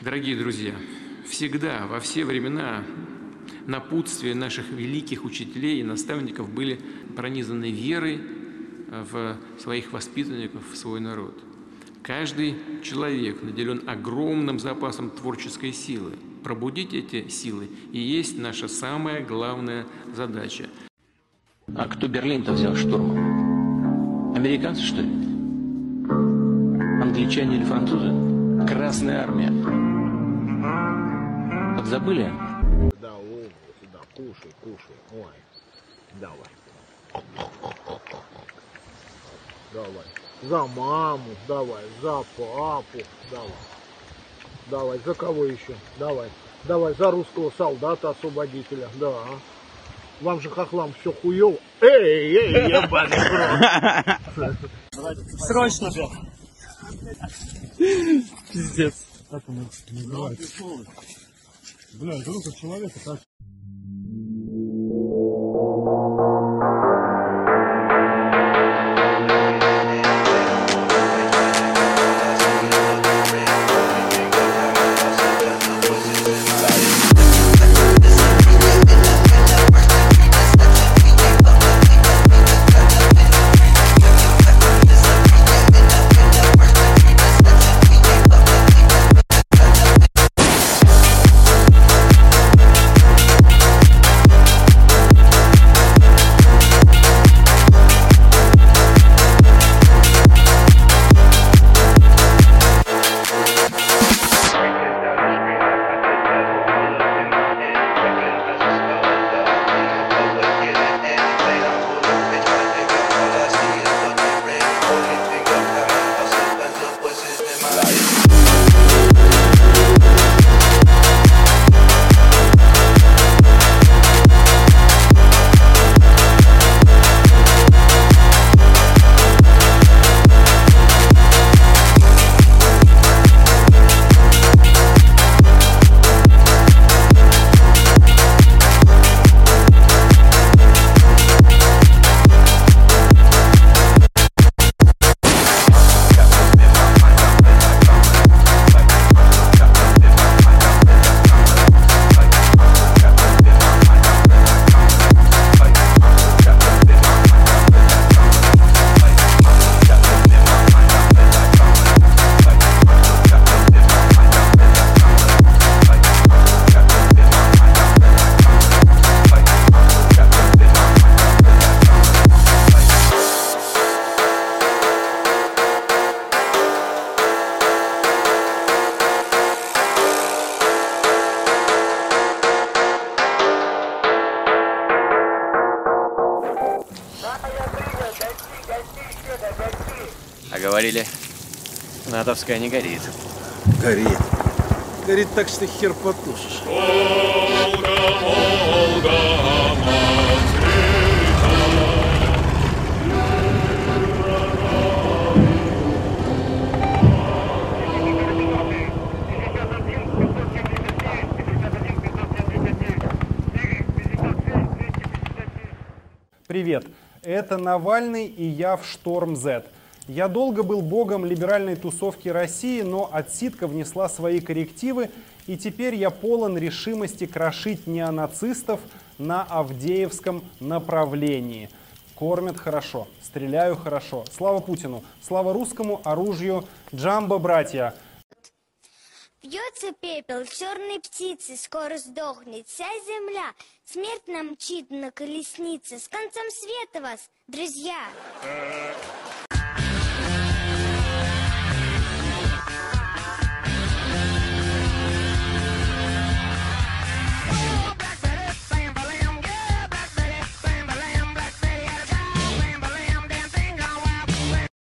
Дорогие друзья, всегда, во все времена напутствия наших великих учителей и наставников были пронизаны верой в своих воспитанников, в свой народ. Каждый человек наделен огромным запасом творческой силы. Пробудить эти силы и есть наша самая главная задача. А кто Берлин-то взял штурмом? Американцы, что ли? Англичане или французы? Красная армия. Подзабыли? Да, о, да, кушай, кушай. Ой, давай. Давай. За маму, давай. За папу, давай. Давай, за кого еще? Давай. Давай, за русского солдата-освободителя, да. Вам же хохлам все хуево. Эй, эй, ебаный рот. Срочно же. Пиздец. Бля, рука человека, так А говорили, натовская не горит. Горит. Горит так, что хер потушишь. Привет, это Навальный и я в Шторм Z. Я долго был богом либеральной тусовки России, но отсидка внесла свои коррективы, и теперь я полон решимости крошить неонацистов на Авдеевском направлении. Кормят хорошо, стреляю хорошо. Слава Путину, слава русскому оружию. Джамбо, братья. Бьется пепел черной птицы, скоро сдохнет вся земля. Смерть нам мчит на колеснице, с концом света вас, друзья.